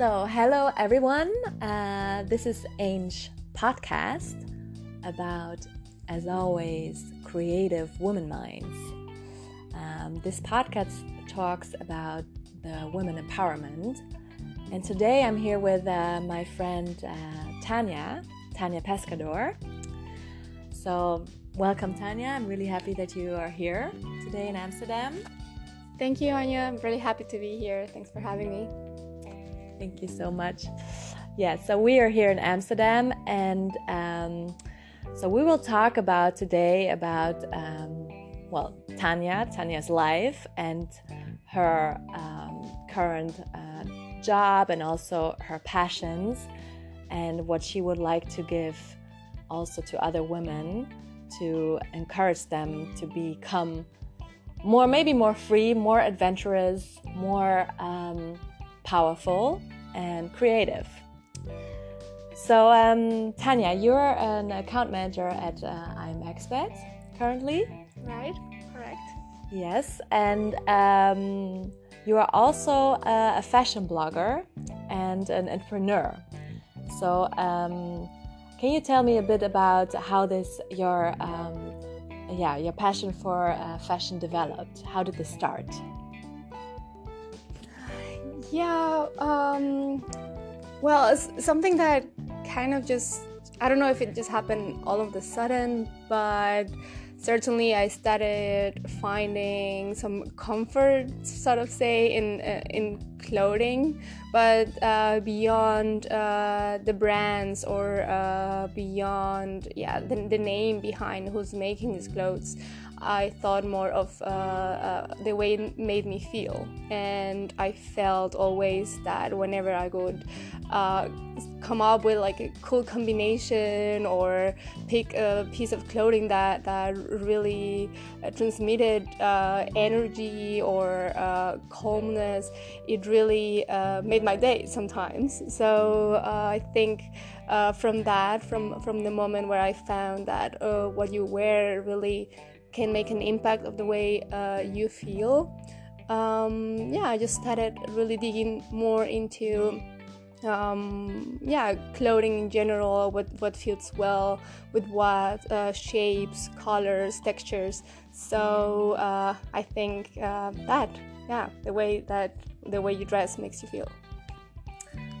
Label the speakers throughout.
Speaker 1: So, hello everyone. Uh, this is Ange podcast about, as always, creative woman minds. Um, this podcast talks about the women empowerment, and today I'm here with uh, my friend uh, Tanya, Tanya Pescador. So, welcome, Tanya. I'm really happy that you are here today in Amsterdam.
Speaker 2: Thank you, Anya. I'm really happy to be here. Thanks for having me.
Speaker 1: Thank you so much. Yeah, so we are here in Amsterdam, and um, so we will talk about today about um, well Tanya, Tanya's life, and her um, current uh, job, and also her passions, and what she would like to give also to other women to encourage them to become more maybe more free more adventurous more um, powerful and creative so um, tanya you're an account manager at uh, imexpert currently
Speaker 2: right correct
Speaker 1: yes and um, you are also a, a, fashion blogger and an entrepreneur so um, can you tell me a bit about how this your um, yeah your passion for uh, fashion developed? How did this start?
Speaker 2: Yeah, um, well, something that kind of just I don't know if it just happened all of a sudden, but certainly I started finding some comfort, sort of say, in uh, in clothing, but uh, beyond uh, the brands or uh, beyond yeah the, the name behind who's making these clothes. I thought more of uh, uh, the way it made me feel, and I felt always that whenever I would uh, come up with like a cool combination or pick a piece of clothing that that really uh, transmitted uh, energy or uh, calmness, it really made my day sometimes. So I think. from that, from from the moment where I found that what you wear really can make an impact of the way uh, you feel. Um, yeah, I just started really digging more into um, yeah clothing in general what what fits well with what uh, shapes colors textures. So uh, i think uh, that yeah the way that the way you dress makes you feel.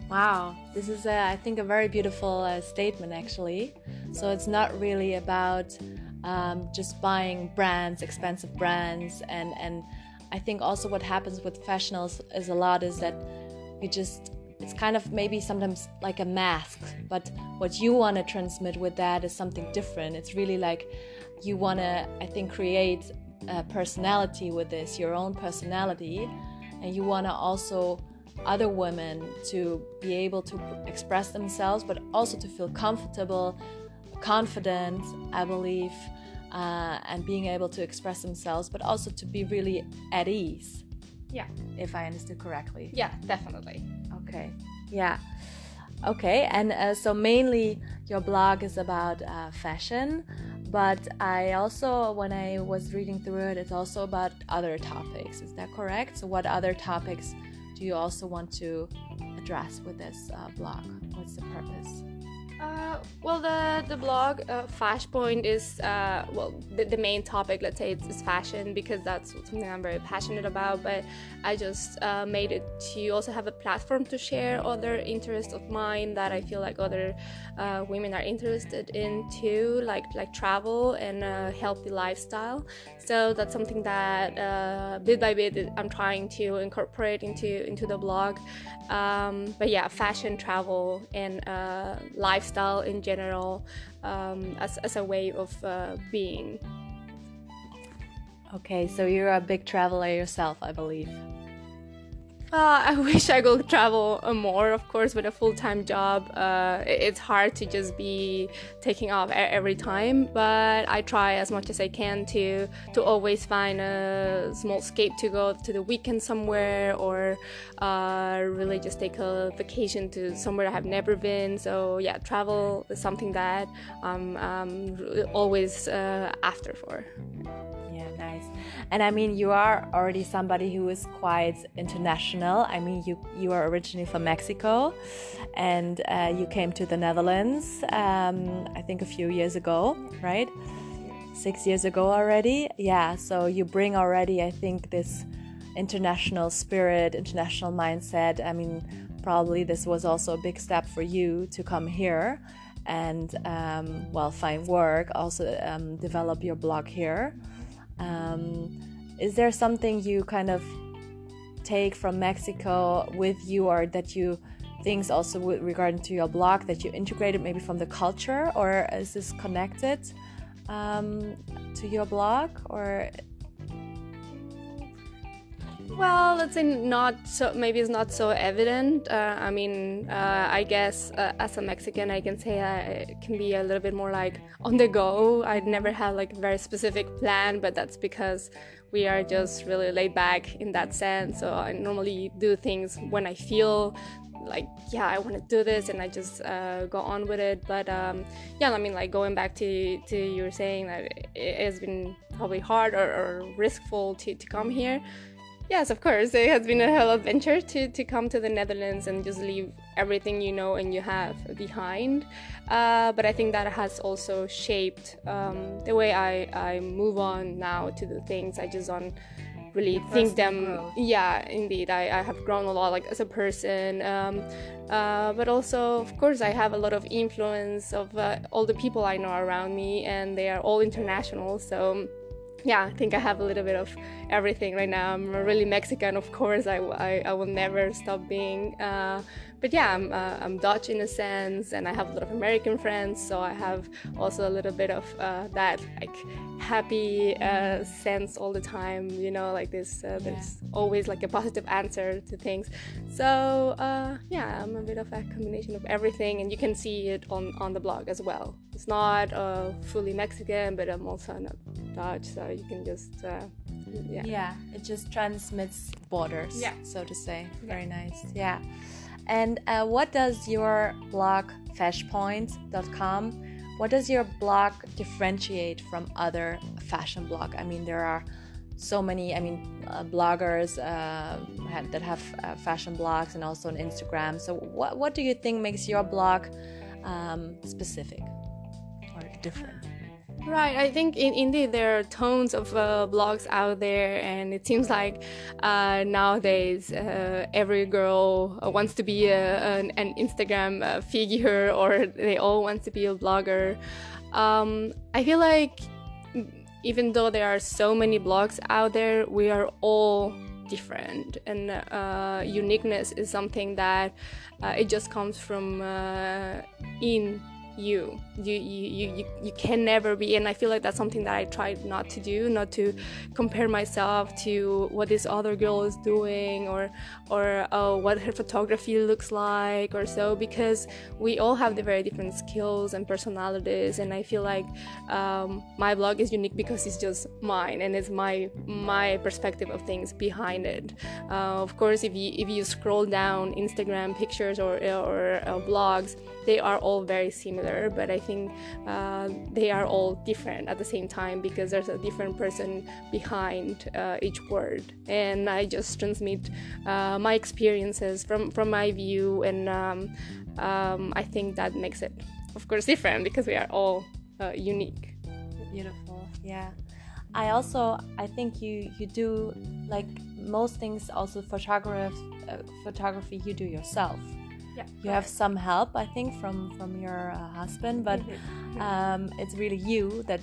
Speaker 1: Wow this is a, I think a very beautiful uh, statement actually. So it's not really about um, just buying brands, expensive brands, and and I think also what happens with fashions is a lot is that you just it's kind of maybe sometimes like a mask, but what you want to transmit with that is something different. It's really like you want to, I think, create a personality with this, your own personality, and you want to also other women to be able to express themselves, but also to feel comfortable confident, I believe, uh, and being able to express themselves, but also to be really at ease.
Speaker 2: Yeah.
Speaker 1: If I understood correctly.
Speaker 2: Yeah, definitely.
Speaker 1: Okay. Yeah. Okay. And uh, so mainly your blog is about uh, fashion, but I also, when I was reading through it, it's also about other topics. Is that correct? So, what other topics do you also want to address with this uh, blog? What's the purpose?
Speaker 2: Uh, well, the the blog uh, Fashpoint is uh, well the, the, main topic. Let's say it's, it's, fashion because that's something I'm very passionate about. But I just uh, made it to also have a platform to share other interests of mine that I feel like other uh, women are interested in too, like like travel and a healthy lifestyle. So that's something that uh, bit by bit I'm trying to incorporate into into the blog. Um, but yeah, fashion, travel, and lifestyle lifestyle in general um, as, as a way of uh, being.
Speaker 1: Okay, so you're a big traveler yourself, I believe.
Speaker 2: Uh, I wish I could travel uh, more, of course, with a full time job. Uh, it's hard to just be taking off every time, but I try as much as I can to to always find a small escape to go to the weekend somewhere or uh, really just take a vacation to somewhere I have never been. So, yeah, travel is something that I'm, I'm always uh, after for.
Speaker 1: And I mean, you are already somebody who is quite international. I mean, you you are originally from Mexico, and uh, you came to the Netherlands. Um, I think a few years ago, right? Six years ago already. Yeah. So you bring already, I think, this international spirit, international mindset. I mean, probably this was also a big step for you to come here and um, well find work also um, develop your blog here um, is there something you kind of take from mexico with you or that you things also with regarding to your blog that you integrated maybe from the culture or is this connected um, to your blog or
Speaker 2: well, let's say not so. Maybe it's not so evident. Uh, I mean, uh, I guess uh, as a Mexican, I can say I can be a little bit more like on the go. I never had like a very specific plan, but that's because we are just really laid back in that sense. So I normally do things when I feel like yeah i want to do this and i just uh, go on with it but um, yeah i mean like going back to to you were saying that it has been probably hard or, or riskful to, to come here Yes, of course. It has been a hell of adventure to, to come to the Netherlands and just leave everything you know and you have behind. Uh, but I think that has also shaped um, the way I, I move on now to the things. I just don't really think them. Growth. Yeah, indeed. I, I have grown a lot like as a person. Um, uh, but also, of course, I have a lot of influence of uh, all the people I know around me, and they are all international. So yeah, I think I have a little bit of everything right now. I'm really Mexican, of course. I, I, I will never stop being. Uh, but yeah, I'm, uh, I'm Dutch in a sense, and I have a lot of American friends, so I have also a little bit of uh, that like happy uh, sense all the time. You know, like this. Uh, there's yeah. always like a positive answer to things. So uh, yeah, I'm a bit of a combination of everything, and you can see it on on the blog as well. It's not uh, fully Mexican, but I'm also not Dutch, so you can just
Speaker 1: yeah. Yeah, it just transmits borders.
Speaker 2: Yeah.
Speaker 1: so to say. Very yeah. nice. Yeah. And uh, what does your blog, fashpoint.com, what does your blog differentiate from other fashion blog? I mean, there are so many, I mean, uh, bloggers uh, have, that have uh, fashion blogs and also on Instagram. So, what, what do you think makes your blog um, specific or different?
Speaker 2: Right, I think in, indeed there are tons of uh, blogs out there, and it seems like uh, nowadays uh, every girl wants to be a, an, an, Instagram uh, figure, or they all want to be a blogger. Um, I feel like even though there are so many blogs out there, we are all different, and uh, uniqueness is something that uh, it just comes from in you. You, you you you can never be and I feel like that's something that I tried not to do, not to compare myself to what this other girl is doing or or uh, what her photography looks like or so because we all have the very different skills and personalities and I feel like um, my blog is unique because it's just mine and it's my my perspective of things behind it. Uh, of course, if you if you scroll down Instagram pictures or or uh, blogs, they are all very similar, but I think uh, they are all different at the same time because there's a different person behind uh, each word, and I just transmit uh, my experiences from from my view, and um, um, I think that makes it, of course, different because we are all uh, unique.
Speaker 1: Beautiful, yeah. I also I think you you do like most things also photograph uh, photography you do yourself
Speaker 2: yeah
Speaker 1: you have some help i think from from your uh, husband but um, it's really you that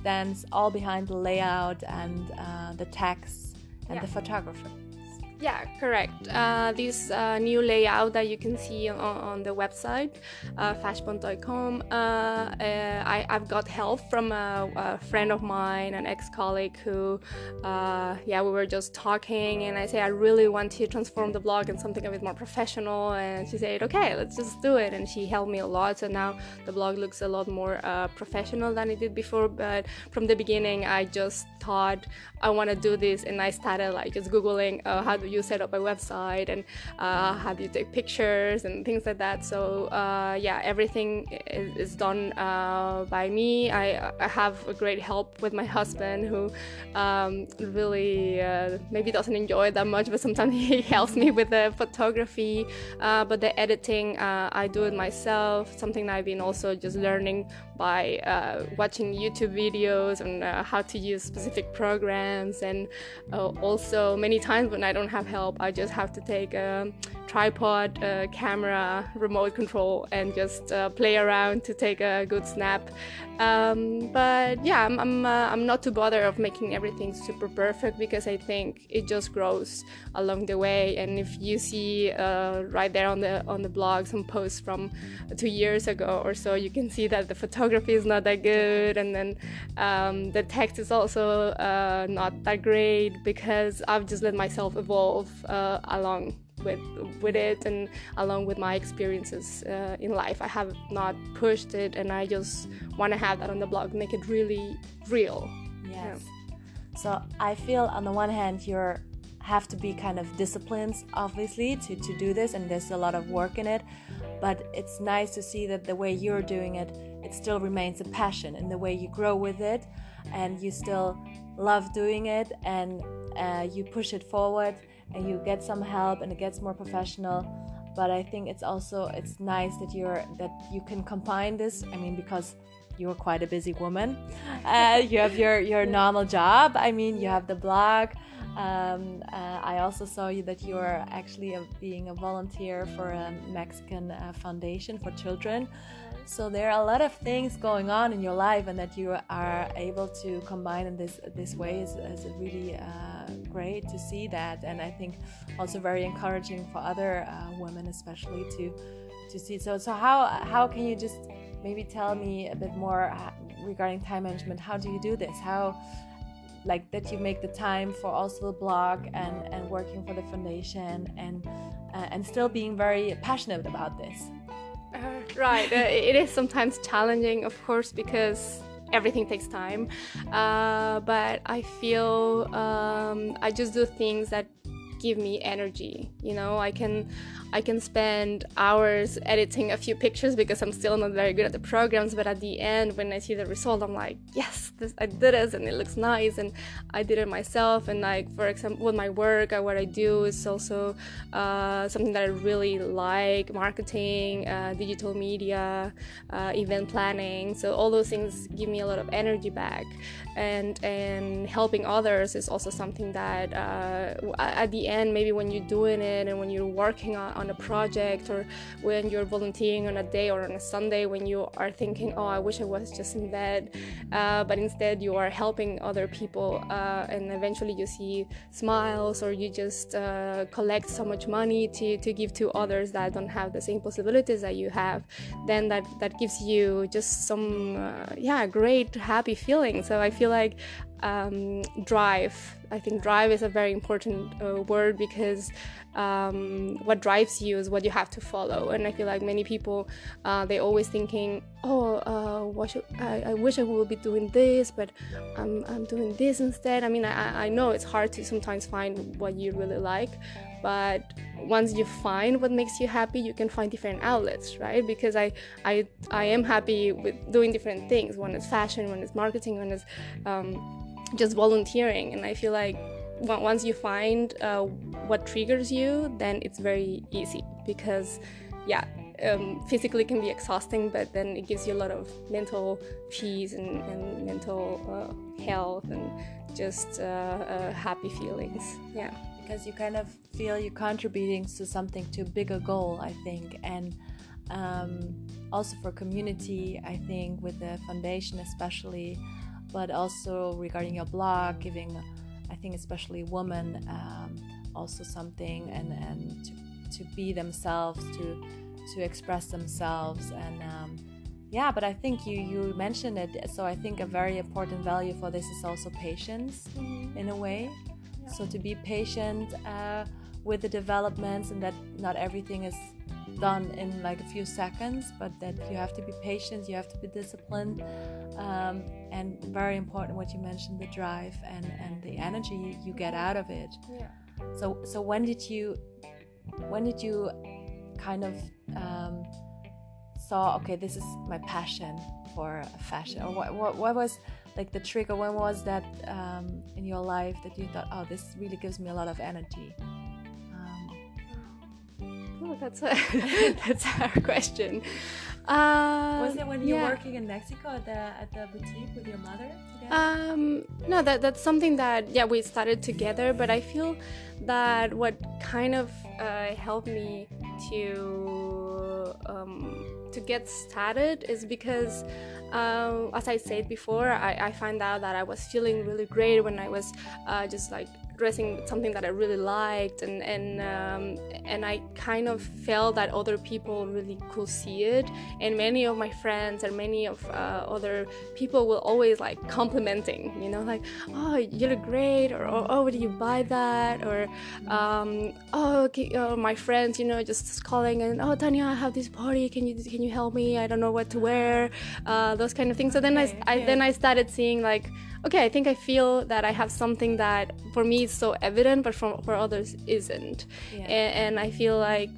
Speaker 1: stands all behind the layout and uh, the text and yeah. the photographer
Speaker 2: yeah, correct. Uh, this uh, new layout that you can see on, on the website, uh, fashpoint.com, uh, uh, I, have got help from a, a, friend of mine, an ex-colleague who, uh, yeah, we were just talking, and I say I really want to transform the blog into something a bit more professional, and she said, okay, let's just do it, and she helped me a lot. So now the blog looks a lot more professional than it did before. But from the beginning, I just thought I want to do this, and I started like just googling how you set up a website and uh, how do you take pictures and things like that. So uh, yeah, everything is, is done uh, by me. I, I, have a great help with my husband who um, really uh, maybe doesn't enjoy that much, but sometimes he helps me with the photography. Uh, but the editing, I do it myself. Something I've been also just learning by uh, watching YouTube videos on uh, how to use specific programs. And uh, also, many times when I don't have help, I just have to take a tripod, a camera, remote control, and just uh, play around to take a good snap. Um, but yeah, I'm, I'm, uh, I'm not too bothered of making everything super perfect because I think it just grows along the way. And if you see right there on the on the blog some posts from two years ago or so, you can see that the photography is not that good, and then um, the text is also uh, not that great because I've just let myself evolve uh, along with with it and along with my experiences uh, in life. I have not pushed it, and I just want to have that on the blog, make it really real.
Speaker 1: Yes. Yeah. So I feel on the one hand you're have to be kind of disciplined obviously to, to do this and there's a lot of work in it but it's nice to see that the way you're doing it it still remains a passion and the way you grow with it and you still love doing it and uh, you push it forward and you get some help and it gets more professional. But i think it's also it's nice that you're that you can combine this i mean because you're quite a busy woman. Uh, you have your your normal job i mean you have the blog um, uh, I also saw you that you are actually a, being a volunteer for a Mexican uh, foundation for children. So there are a lot of things going on in your life, and that you are able to combine in this this way is, is really uh, great to see that, and I think also very encouraging for other uh, women, especially to to see. So so how how can you just maybe tell me a bit more uh, regarding time management? How do you do this? How like that you make the time for also the blog and and working for the foundation and uh, and still being very passionate about this
Speaker 2: uh, right uh, it is sometimes challenging of course because everything takes time. Uh, but i feel um, i just do things that give me energy you know? I can I can spend hours editing a few pictures because I'm still not very good at the programs. But at the end, when I see the result, I'm like, yes, this, I did it, and it looks nice, and I did it myself. And like for example, with my work, uh, what I do is also uh, something that I really like: marketing, uh, digital media, uh, event planning. So all those things give me a lot of energy back, and and helping others is also something that uh, at the end, maybe when you're doing it and when you're working on on a project or when you're volunteering on a day or on a Sunday when you are thinking, oh, I wish I was just in bed, uh, but instead you are helping other people uh, and eventually you see smiles or you just uh, collect so much money to, to give to others that don't have the same possibilities that you have, then that, that gives you just some, uh, yeah, great, happy feeling. So I feel like um, drive. I think drive is a very important uh, word because um, what drives you is what you have to follow. And I feel like many people uh, they always thinking, oh, uh, should, I, I wish I would be doing this, but I'm, I'm doing this instead. I mean, I, I know it's hard to sometimes find what you really like, but once you find what makes you happy you can find different outlets right because i i i am happy with doing different things one is fashion one is marketing one is um, just volunteering and i feel like once you find uh, what triggers you then it's very easy because yeah um, physically can be exhausting but then it gives you a lot of mental peace and, and mental uh, health and just uh, uh happy feelings. Yeah.
Speaker 1: Because you kind of feel you're contributing to something to a bigger goal i think. And um, also for community i think with the foundation especially but also regarding your blog, giving, I think, especially women, um, also something and, and to, to be themselves, to, to express themselves. And um, yeah, but I think you, you mentioned it. So I think a very important value for this is also patience mm-hmm. in a way. Yeah. So to be patient uh, with the developments and that not everything is done in like a few seconds, but that you have to be patient, you have to be disciplined, um, and very important what you mentioned the drive and, and the energy you get out of it.
Speaker 2: Yeah.
Speaker 1: so so when did you when did you kind of um, saw okay this is my passion for fashion or what, what, what was like the trigger when was that um, in your life that you thought oh this really gives me a lot of energy
Speaker 2: that's a that's hard question uh,
Speaker 1: was it when you were working in Mexico at the at the boutique with your mother?
Speaker 2: Um, no, that that's something that yeah we started together. But I feel that what kind of uh, helped me to um, to get started is because um, as I said before, I, I find out that I was feeling really great when I was uh, just like dressing something that I really liked, and and um, and I kind of felt that other people really could see it, and many of my friends and many of uh, other people will always like complimenting, you know, like oh you look great, or oh, oh where did you buy that, or um, oh okay, uh, my friends, you know, just calling and oh Tanya, I have this party, can you can you help me? I don't know what to wear, uh, those kind of things. So then I, I then I started seeing like okay, I think I feel that I have something that for me is so evident, but for, for others isn't. Yeah. And, and I feel like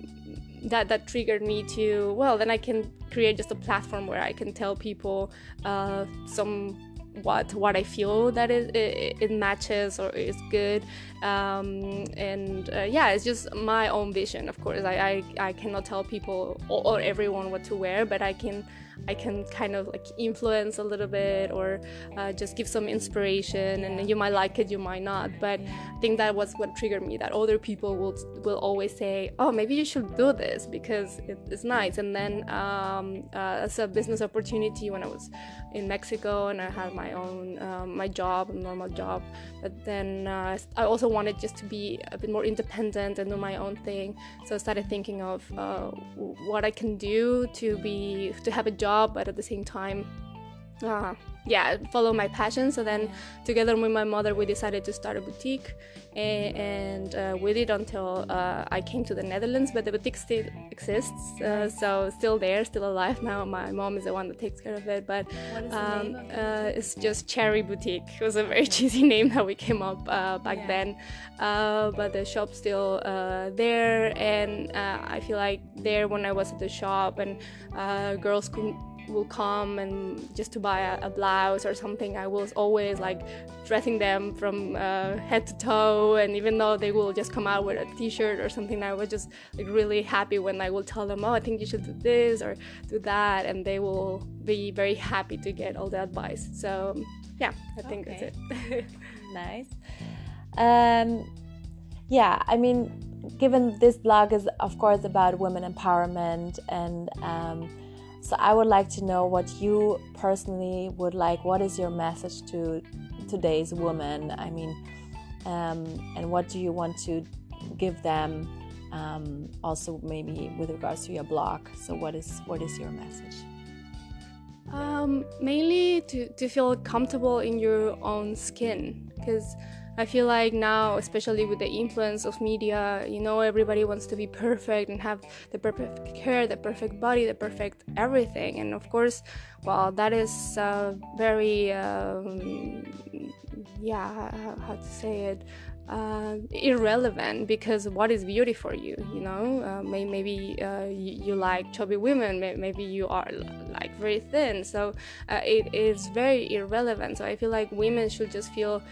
Speaker 2: that that triggered me to well then i can create just a platform where i can tell people uh, some what what I feel that it, it, it matches or is good um, and uh, yeah it's just my own vision of course I, I, I cannot tell people or, or everyone what to wear but I can I can kind of like influence a little bit or uh, just give some inspiration and you might like it you might not but I think that was what triggered me that other people will will always say oh maybe you should do this because it, it's nice. And then um, uh, as a business opportunity when I was in Mexico and I had my own um, my job a normal job but then uh, I also wanted just to be a bit more independent and do my own thing. So I started thinking of uh, what I can do to be to have a job job, but at the same time, uh, yeah, follow my passion. So then, together with my mother, we decided to start a boutique, and, and uh, we did until uh, I came to the Netherlands. But the boutique still exists, uh, so still there, still alive now. My mom is the one that takes care of it. But um, uh, it's just Cherry Boutique. It was a very cheesy name that we came up uh, back yeah. then. Uh, but the shop's still there, and I feel like there when I was at the shop and girls could will come and just to buy a, a, blouse or something i was always like dressing them from uh, head to toe. And even though they will just come out with a t-shirt or something i was just like really happy when i will tell them oh i think you should do this or do that. And they will be very happy to get all the advice. So yeah i think okay. that's it.
Speaker 1: Nice. Um, yeah i mean given this blog is of course about women empowerment and um, so I would like to know what you personally would like. What is your message to today's woman? I mean, um, and what do you want to give them? Um, also, maybe with regards to your blog. So, what is what is your message?
Speaker 2: Um, mainly to, to feel comfortable in your own skin because I feel like now, especially with the influence of media, you know, everybody wants to be perfect and have the perfect hair, the perfect body, the perfect everything. And of course, well, that is uh, very, um, yeah, how to say it, uh, irrelevant because what is beauty for you you know? Uh, may, maybe uh, you, you, like chubby women may, maybe you are like very thin. So uh, it is very irrelevant. So i feel like women should just feel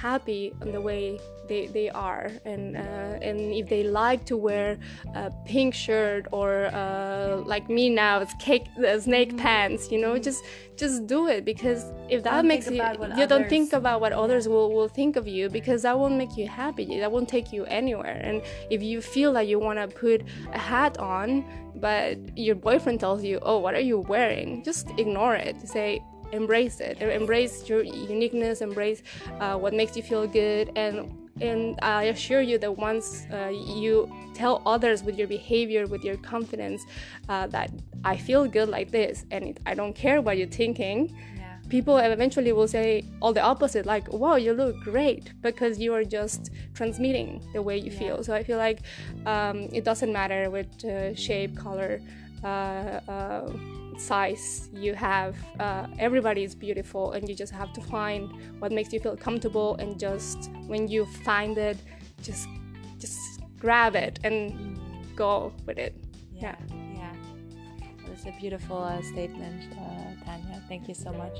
Speaker 2: happy on the way they, they are. And uh, and if they like to wear a pink shirt or uh, like me now it's cake the snake mm-hmm. pants you know just just do it because if that
Speaker 1: don't
Speaker 2: makes
Speaker 1: you
Speaker 2: you
Speaker 1: others,
Speaker 2: don't think about what others will, will think of you because that won't make you happy. That won't take you anywhere. And if you feel that you want to put a hat on but your boyfriend tells you oh what are you wearing? Just ignore it. Say embrace it embrace your uniqueness embrace uh, what makes you feel good and and i assure you that once uh, you tell others with your behavior with your confidence uh, that i feel good like this and i don't care what you're thinking yeah. people eventually will say all the opposite like wow you look great because you are just transmitting the way you yeah. feel so i feel like um, it doesn't matter with uh, shape color uh, uh, size you have uh, everybody is beautiful and you just have to find what makes you feel comfortable and just when you find it just just grab it and go with it. Yeah.
Speaker 1: Yeah. That's a beautiful uh, statement, uh, Tanya. Thank you so much.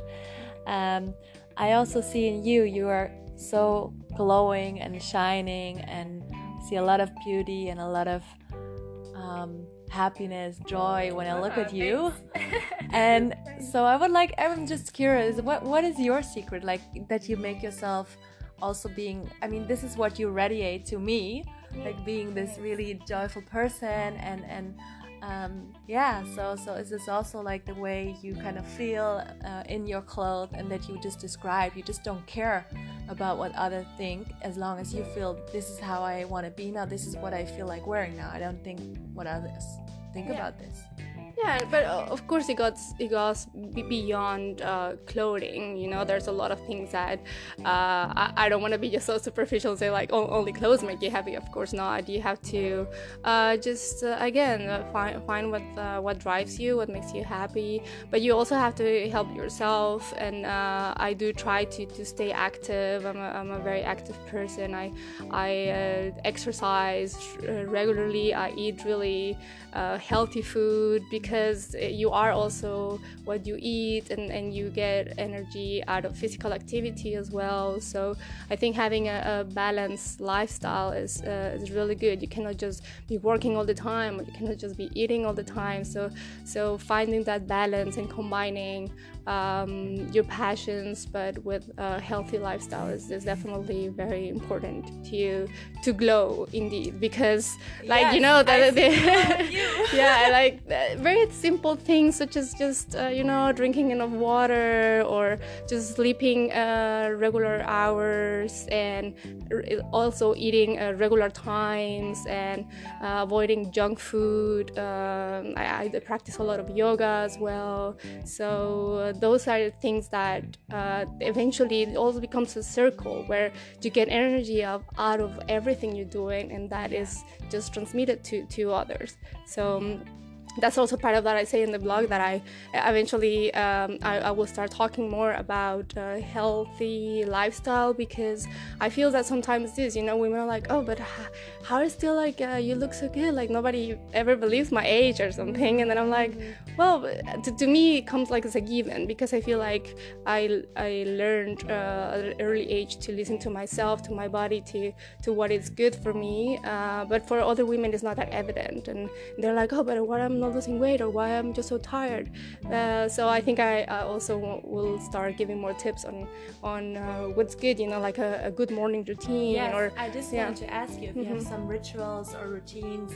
Speaker 1: Um, I also see in you, you are so glowing and shining, and see a lot of beauty and a lot of um, happiness, joy when I look at you. and so I would like, I'm just curious, what what is your secret? Like that you make yourself also being, I mean, this is what you radiate to me, like being this really joyful person and and um, yeah so so is this also like the way you kind of feel uh, in your clothes and that you just described you just don't care about what others think as long as you feel this is how i want to be now this is what i feel like wearing now. I don't think what others think yeah. about this
Speaker 2: yeah but uh, of course it goes it goes beyond uh, clothing you know? There's a lot of things that uh, I, I, don't want to be just so superficial and say like oh, only clothes make you happy. Of course not. You have to uh, just uh, again uh, find, find what what drives you what makes you happy. But you also have to help yourself and I do try to, to stay active. I'm a, I'm a very active person. I I exercise regularly. I eat really healthy food because you are also what you eat and, and you get energy out of physical activity as well. So I think having a, a balanced lifestyle is, uh, is really good. You cannot just be working all the time or you cannot just be eating all the time. So, so finding that balance and combining um, your passions, but with a healthy lifestyle is, is definitely very important to you to glow indeed. Because, like yes, you know, that yeah, like uh, very simple things such as just uh, you know drinking enough water or just sleeping uh, regular hours and also eating uh, regular times and uh, avoiding junk food. Um, I, I, practice a lot of yoga as well, so those are things that uh, eventually it also becomes a circle where you get energy of, out of everything you're doing and that is just transmitted to, to others so um, that's also part of that I say in the blog that I eventually um, I, I, will start talking more about uh, healthy lifestyle because I feel that sometimes this you know women are like oh but how is still like uh, you look so good like nobody ever believes my age or something. And then I'm like well to, to me it comes like as a given because I feel like I, I learned uh, at an early age to listen to myself to my body to to what is good for me uh, but for other women it's not that evident. And they're like oh but what I'm not losing weight or why I'm just so tired. Uh, so I think I, I also will start giving more tips on on uh, what's good. You know, like a, a good morning routine.
Speaker 1: Yes,
Speaker 2: or
Speaker 1: I just yeah. wanted to ask you if mm-hmm. you have mm-hmm. some rituals or routines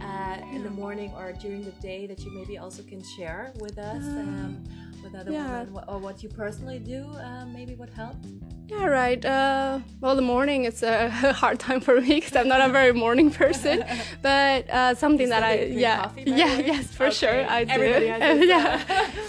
Speaker 1: uh, in the morning or during the day that you maybe also can share with us. Um, with other yeah. women or what you personally do uh, maybe what helped
Speaker 2: yeah right. Uh, well the morning it's a hard time for me because i'm not a very morning person. But uh, something that i yeah. coffee, yeah yes for okay. sure i do. Everybody yeah.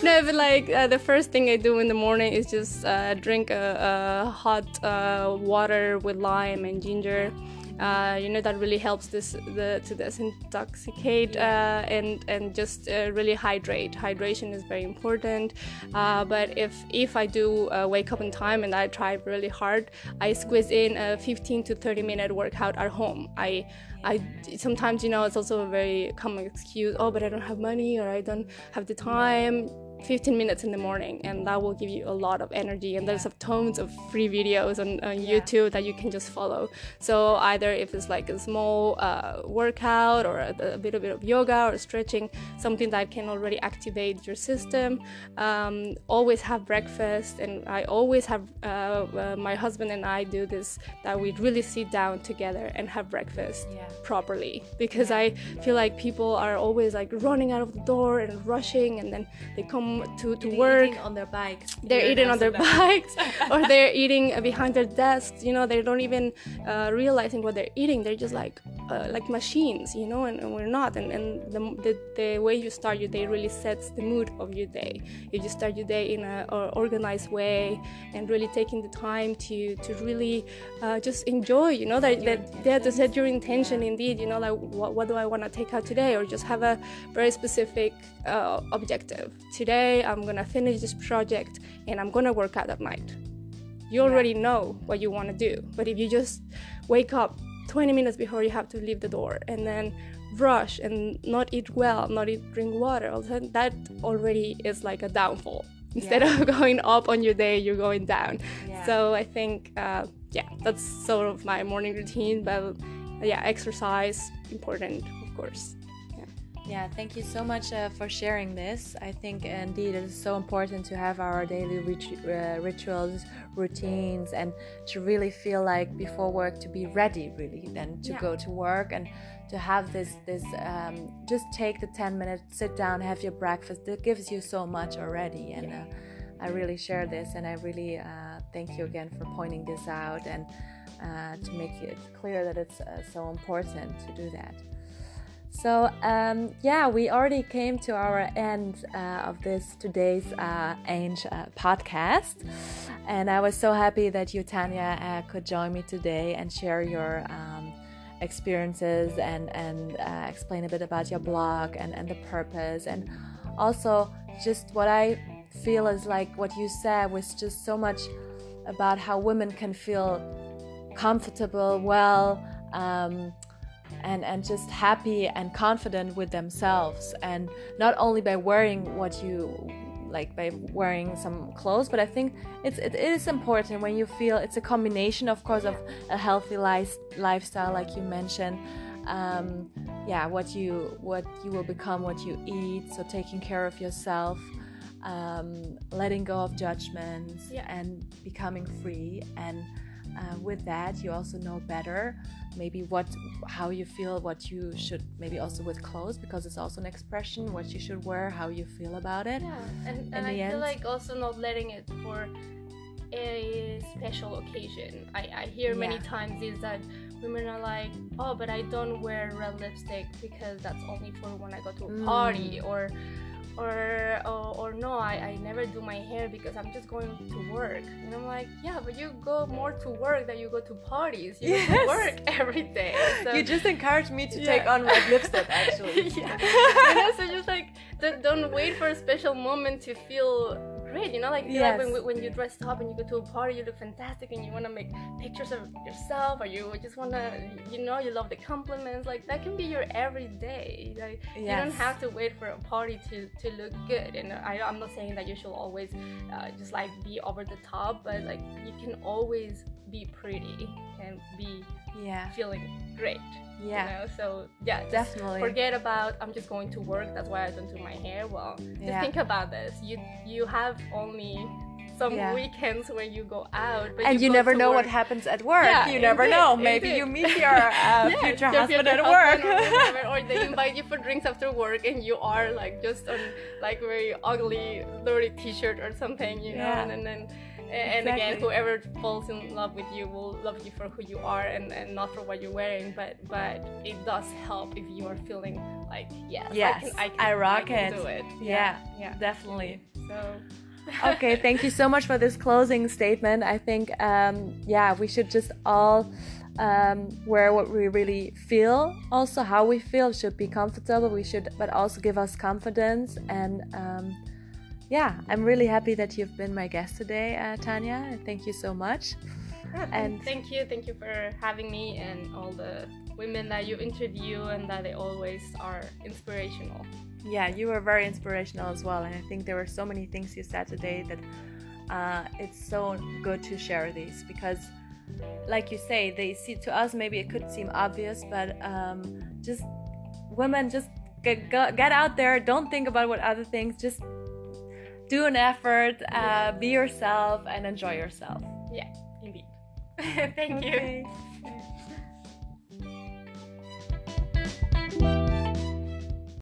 Speaker 2: no but like uh, the first thing i do in the morning is just uh, drink a, a hot uh, water with lime and ginger uh, you know that really helps this the to disintoxicate uh, and and just uh, really hydrate. Hydration is very important. Uh, but if if I do uh, wake up in time and I try really hard, I squeeze in a 15 to 30 minute workout at home. I I sometimes you know it's also a very common excuse. Oh, but I don't have money or I don't have the time 15 minutes in the morning and that will give you a lot of energy and there's tons of free videos on, on yeah. youtube that you can just follow. So either if it's like a small uh, workout or a, a, bit, bit of yoga or stretching something that can already activate your system. Um, always have breakfast and i always have uh, uh, my husband and i do this that we really sit down together and have breakfast yeah. properly. Because i feel like people are always like running out of the door and rushing and then they come to, to work.
Speaker 1: on their bikes.
Speaker 2: They're eating on their bikes or they're eating behind their desks you know they don't even uh, realizing what they're eating they're just like uh, like machines you know and, and we're not and, and the, the, the, way you start your day really sets the mood of your day. If you just start your day in a organized way and really taking the time to to really uh, just enjoy you know that that, that to set your intention yeah. indeed you know like what, what do i want to take out today? Or just have a very specific uh, objective today today I'm gonna finish this project and I'm gonna work out at night. You already know what you want to do, but if you just wake up 20 minutes before you have to leave the door and then rush and not eat well not eat drink water all sudden that already is like a downfall instead
Speaker 1: Yeah.
Speaker 2: of going up on your day you're going down
Speaker 1: Yeah.
Speaker 2: so i think uh, yeah that's sort of my morning routine but yeah exercise important of course
Speaker 1: Yeah, thank you so much uh, for sharing this. I think indeed it is so important to have our daily rit- uh, rituals, routines, and to really feel like before work to be ready, really, then to
Speaker 2: Yeah.
Speaker 1: go to work and to have this this um, just take the 10 minutes, sit down, have your breakfast. That gives you so much already, and uh, I really share this, and I really uh, thank you again for pointing this out and uh, to make it clear that it's uh, so important to do that. So um, yeah, we already came to our end uh, of this today's uh, Ange uh, podcast, and I was so happy that you, Tanya, uh, could join me today and share your um, experiences and and uh, explain a bit about your blog and and the purpose, and also just what I feel is like what you said was just so much about how women can feel comfortable, well. Um, and and just happy and confident with themselves and not only by wearing what you like by wearing some clothes but i think it's it is important when you feel it's a combination of course of a healthy life, lifestyle like you mentioned um, yeah what you what you will become what you eat so taking care of yourself um, letting go of judgments
Speaker 2: Yeah.
Speaker 1: and becoming free and uh, with that you also know better maybe what how you feel what you should maybe also with clothes because it's also an expression what you should wear how you feel about it
Speaker 2: Yeah, and, and I
Speaker 1: the
Speaker 2: feel like also not letting it for a special occasion. I, I hear many times is that women are like, oh, but I don't wear red lipstick because that's only for when I go to a
Speaker 1: Mm.
Speaker 2: party, or or or, or no, I, I never do my hair because I'm just going to work. And I'm like, yeah, but you go more to work than you go to parties. You
Speaker 1: Yes.
Speaker 2: to work every day. So
Speaker 1: you just encouraged me to
Speaker 2: Yeah.
Speaker 1: take on red lipstick actually
Speaker 2: yeah. you know, so just like don't, don't wait for a special moment to feel great. You know, like feel like when, when you dress up and you go to a party, you look fantastic, and you want to make pictures of yourself, or you just want to, you know, you love the compliments. Like that can be your everyday. Like you don't have to wait for a party to to look good. And I, I'm not saying that you should always uh, just like be over the top, but like you can always be pretty and be
Speaker 1: yeah
Speaker 2: feeling great.
Speaker 1: yeah
Speaker 2: You know, so yeah,
Speaker 1: definitely
Speaker 2: forget about I'm just going to work. That's why I don't do my hair. Well, just
Speaker 1: Yeah.
Speaker 2: think about this. You you have only some
Speaker 1: Yeah.
Speaker 2: weekends when you go out, but
Speaker 1: and you,
Speaker 2: go
Speaker 1: never know what happens at work
Speaker 2: Yeah,
Speaker 1: you never
Speaker 2: indeed,
Speaker 1: know maybe you meet your uh, future husband at work
Speaker 2: husband or, or they invite you for drinks after work and you are like just on like very ugly dirty t-shirt or something you know
Speaker 1: Yeah.
Speaker 2: and, and then and again whoever falls in love with you will love you for who you are and, and not for what you're wearing but but it does help if you are feeling like yes,
Speaker 1: Yes,
Speaker 2: I, can, I, can,
Speaker 1: I rock
Speaker 2: can
Speaker 1: it.
Speaker 2: do it.
Speaker 1: Yeah,
Speaker 2: yeah.
Speaker 1: definitely.
Speaker 2: So.
Speaker 1: Okay thank you so much for this closing statement. I think um, yeah we should just all um, wear what we really feel. Also how we feel should be comfortable. We should but also give us confidence and um, yeah i'm really happy that you've been my guest today uh, tanya. Thank you so much.
Speaker 2: Yeah,
Speaker 1: And-
Speaker 2: thank you, thank you for having me and all the women that you interview and that they always are inspirational.
Speaker 1: yeah you were very inspirational as well. And i think there were so many things you said today that uh, it's so good to share these because like you say they see to us maybe it could seem obvious but um, just women just get, get out there. Don't think about what other things. Just do an effort uh, be yourself and enjoy yourself
Speaker 2: Yeah, indeed. Thank you.
Speaker 1: Okay.